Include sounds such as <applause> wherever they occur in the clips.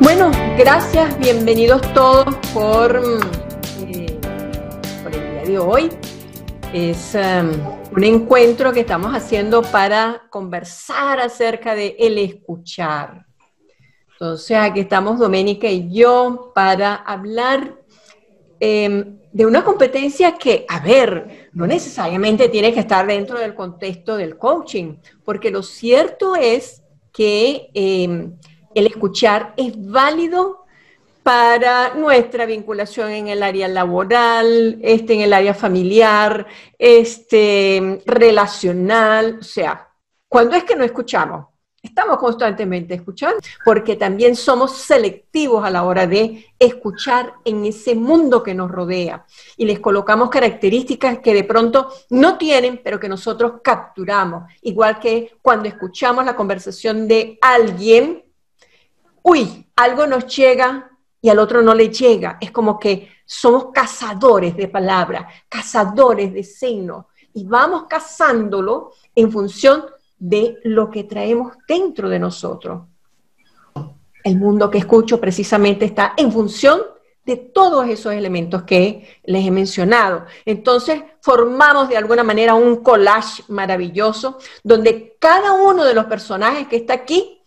Bueno, gracias, bienvenidos todos por, eh, por el día de hoy. Es um, un encuentro que estamos haciendo para conversar acerca de el escuchar. Entonces, aquí estamos Doménica y yo para hablar em, de una competencia que, a ver, no necesariamente tiene que estar dentro del contexto del coaching, porque lo cierto es que em, el escuchar es válido para nuestra vinculación en el área laboral, este, en el área familiar, este, relacional, o sea, cuando es que no escuchamos? Estamos constantemente escuchando, porque también somos selectivos a la hora de escuchar en ese mundo que nos rodea. Y les colocamos características que de pronto no tienen, pero que nosotros capturamos. Igual que cuando escuchamos la conversación de alguien, uy, algo nos llega y al otro no le llega. Es como que somos cazadores de palabras, cazadores de signos, y vamos cazándolo en función de lo que traemos dentro de nosotros. El mundo que escucho precisamente está en función de todos esos elementos que les he mencionado. Entonces, formamos de alguna manera un collage maravilloso donde cada uno de los personajes que está aquí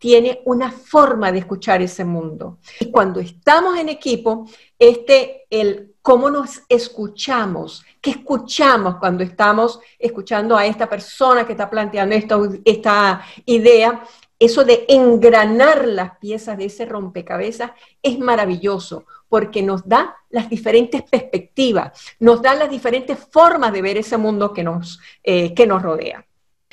tiene una forma de escuchar ese mundo. Y cuando estamos en equipo, este, el cómo nos escuchamos, qué escuchamos cuando estamos escuchando a esta persona que está planteando esta, esta idea, eso de engranar las piezas de ese rompecabezas es maravilloso porque nos da las diferentes perspectivas, nos da las diferentes formas de ver ese mundo que nos, eh, que nos rodea.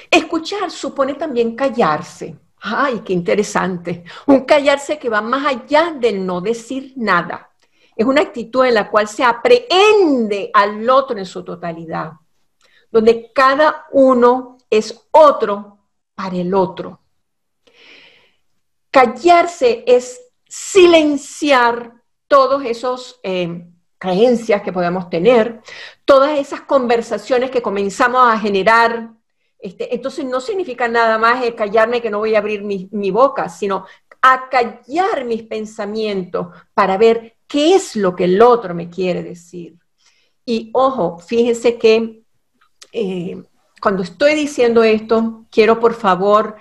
Escuchar supone también callarse. Ay, qué interesante. Un callarse que va más allá del no decir nada. Es una actitud en la cual se aprehende al otro en su totalidad, donde cada uno es otro para el otro. Callarse es silenciar todos esos eh, creencias que podemos tener, todas esas conversaciones que comenzamos a generar este, entonces no significa nada más callarme que no voy a abrir mi, boca, sino acallar mis pensamientos para ver qué es lo que el otro me quiere decir. Y ojo, fíjense que eh, cuando estoy diciendo esto, quiero por favor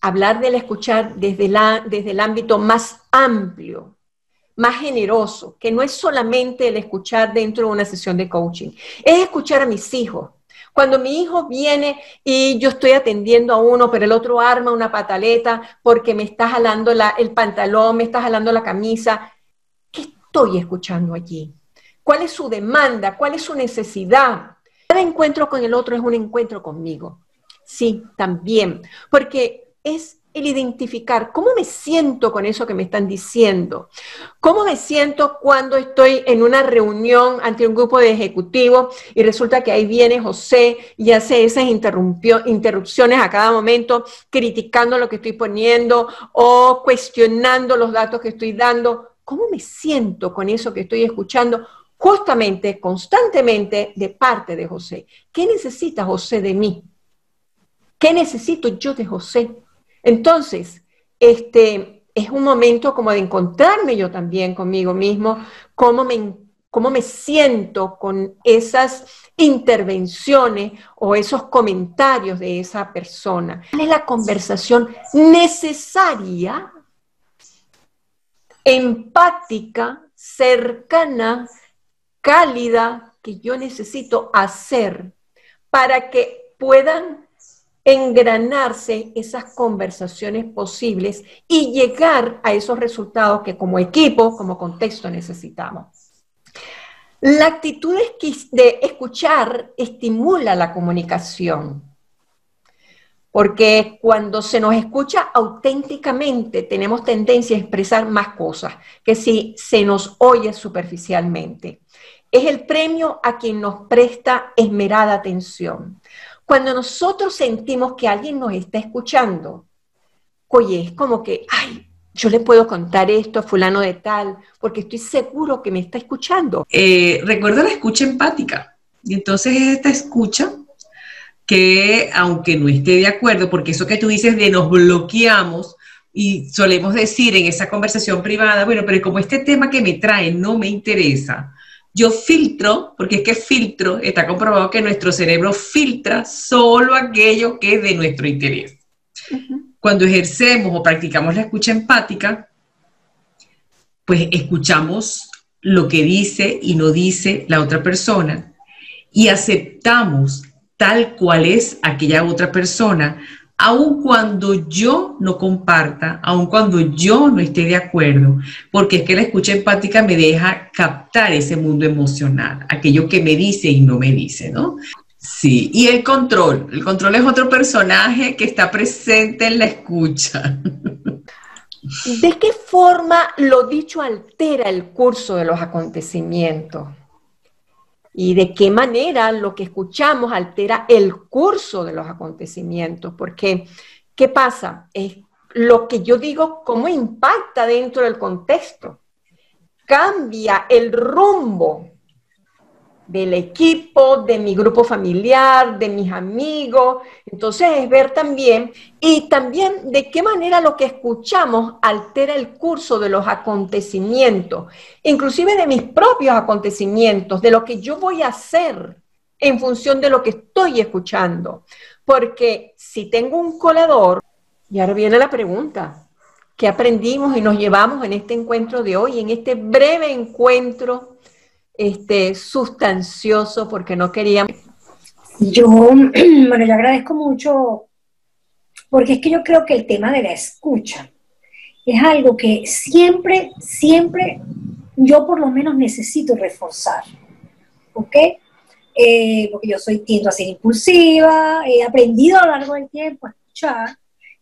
hablar del escuchar desde, desde el ámbito más amplio, más generoso, que no es solamente el escuchar dentro de una sesión de coaching, es escuchar a mis hijos, cuando mi hijo viene y yo estoy atendiendo a uno, pero el otro arma una pataleta porque me está jalando el pantalón, me está jalando la camisa, ¿qué estoy escuchando allí? ¿Cuál es su demanda? ¿Cuál es su necesidad? Cada encuentro con el otro es un encuentro conmigo. Sí, también, porque es el identificar cómo me siento con eso que me están diciendo, cómo me siento cuando estoy en una reunión ante un grupo de ejecutivos y resulta que ahí viene José y hace esas interrupciones a cada momento, criticando lo que estoy poniendo o cuestionando los datos que estoy dando. ¿Cómo me siento con eso que estoy escuchando? Justamente, constantemente de parte de José. ¿Qué necesita José de mí? ¿Qué necesito yo de José? Entonces, este, es un momento como de encontrarme yo también conmigo mismo, cómo me, cómo me siento con esas intervenciones o esos comentarios de esa persona. ¿Cuál es la conversación necesaria, empática, cercana, cálida que yo necesito hacer para que puedan engranarse esas conversaciones posibles y llegar a esos resultados que como equipo, como contexto necesitamos. La actitud de escuchar estimula la comunicación, porque cuando se nos escucha auténticamente tenemos tendencia a expresar más cosas que si se nos oye superficialmente. Es el premio a quien nos presta esmerada atención. Cuando nosotros sentimos que alguien nos está escuchando, oye, es como que, ay, yo le puedo contar esto a fulano de tal, porque estoy seguro que me está escuchando. Eh, recuerda la escucha empática. Y entonces es esta escucha que, aunque no esté de acuerdo, porque eso que tú dices de nos bloqueamos, y solemos decir en esa conversación privada, bueno, pero como este tema que me trae no me interesa, yo filtro, porque es que filtro, está comprobado que nuestro cerebro filtra solo aquello que es de nuestro interés. Cuando ejercemos o practicamos la escucha empática, pues escuchamos lo que dice y no dice la otra persona y aceptamos tal cual es aquella otra persona, aun cuando yo no comparta, aun cuando yo no esté de acuerdo, porque es que la escucha empática me deja captar ese mundo emocional, aquello que me dice y no me dice, ¿no? Sí, y el control. El control es otro personaje que está presente en la escucha. ¿De qué forma lo dicho altera el curso de los acontecimientos? ¿Y de qué manera lo que escuchamos altera el curso de los acontecimientos? Porque, ¿qué pasa? Es lo que yo digo, cómo impacta dentro del contexto. Cambia el rumbo del equipo, de mi grupo familiar, de mis amigos. Entonces es ver también y también de qué manera lo que escuchamos altera el curso de los acontecimientos, inclusive de mis propios acontecimientos, de lo que yo voy a hacer en función de lo que estoy escuchando. Porque si tengo un colador, y ahora viene la pregunta, ¿qué aprendimos y nos llevamos en este encuentro de hoy, en este breve encuentro este, sustancioso porque no quería Yo, <clears throat> bueno, yo agradezco mucho porque es que yo creo que el tema de la escucha es algo que siempre, siempre yo por lo menos necesito reforzar. ¿Ok? Eh, porque yo soy, tiendo a ser impulsiva, he aprendido a lo largo del tiempo a escuchar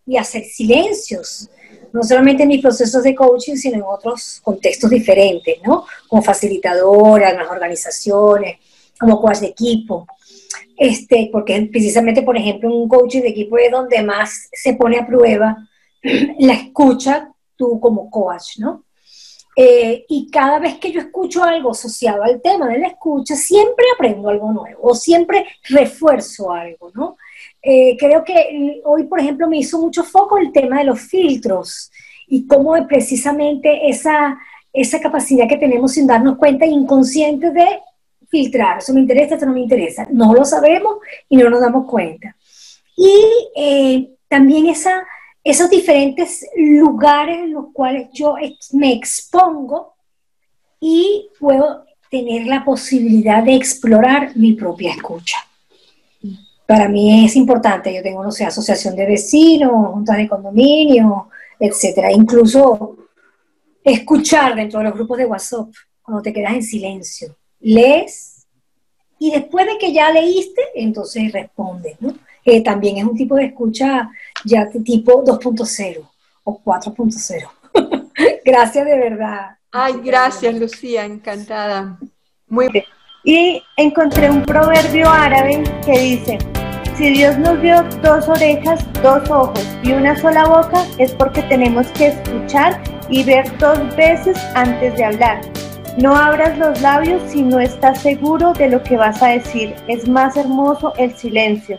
y a hacer silencios no solamente en mis procesos de coaching, sino en otros contextos diferentes, ¿no? Como facilitadora en las organizaciones, como coach de equipo. Este, porque precisamente, por ejemplo, un coaching de equipo es donde más se pone a prueba <clears throat> la escucha tú como coach, ¿no? Eh, y cada vez que yo escucho algo asociado al tema de la escucha, siempre aprendo algo nuevo o siempre refuerzo algo, ¿no? Eh, creo que hoy, por ejemplo, me hizo mucho foco el tema de los filtros y cómo precisamente esa, esa capacidad que tenemos sin darnos cuenta inconsciente de filtrar, eso me interesa, eso no me interesa. No lo sabemos y no nos damos cuenta. Y eh, también esa, esos diferentes lugares en los cuales yo me expongo y puedo tener la posibilidad de explorar mi propia escucha para mí es importante. Yo tengo, no sé, asociación de vecinos, juntas de condominio, etcétera. Incluso escuchar dentro de los grupos de WhatsApp, cuando te quedas en silencio. Lees y después de que ya leíste, entonces respondes, ¿no? también es un tipo de escucha ya de tipo 2.0 o 4.0. <laughs> gracias de verdad. Ay, gracias Lucía, encantada. Muy bien. Y encontré un proverbio árabe que dice, si Dios nos dio dos orejas, dos ojos y una sola boca, es porque tenemos que escuchar y ver dos veces antes de hablar. No abras los labios si no estás seguro de lo que vas a decir. Es más hermoso el silencio.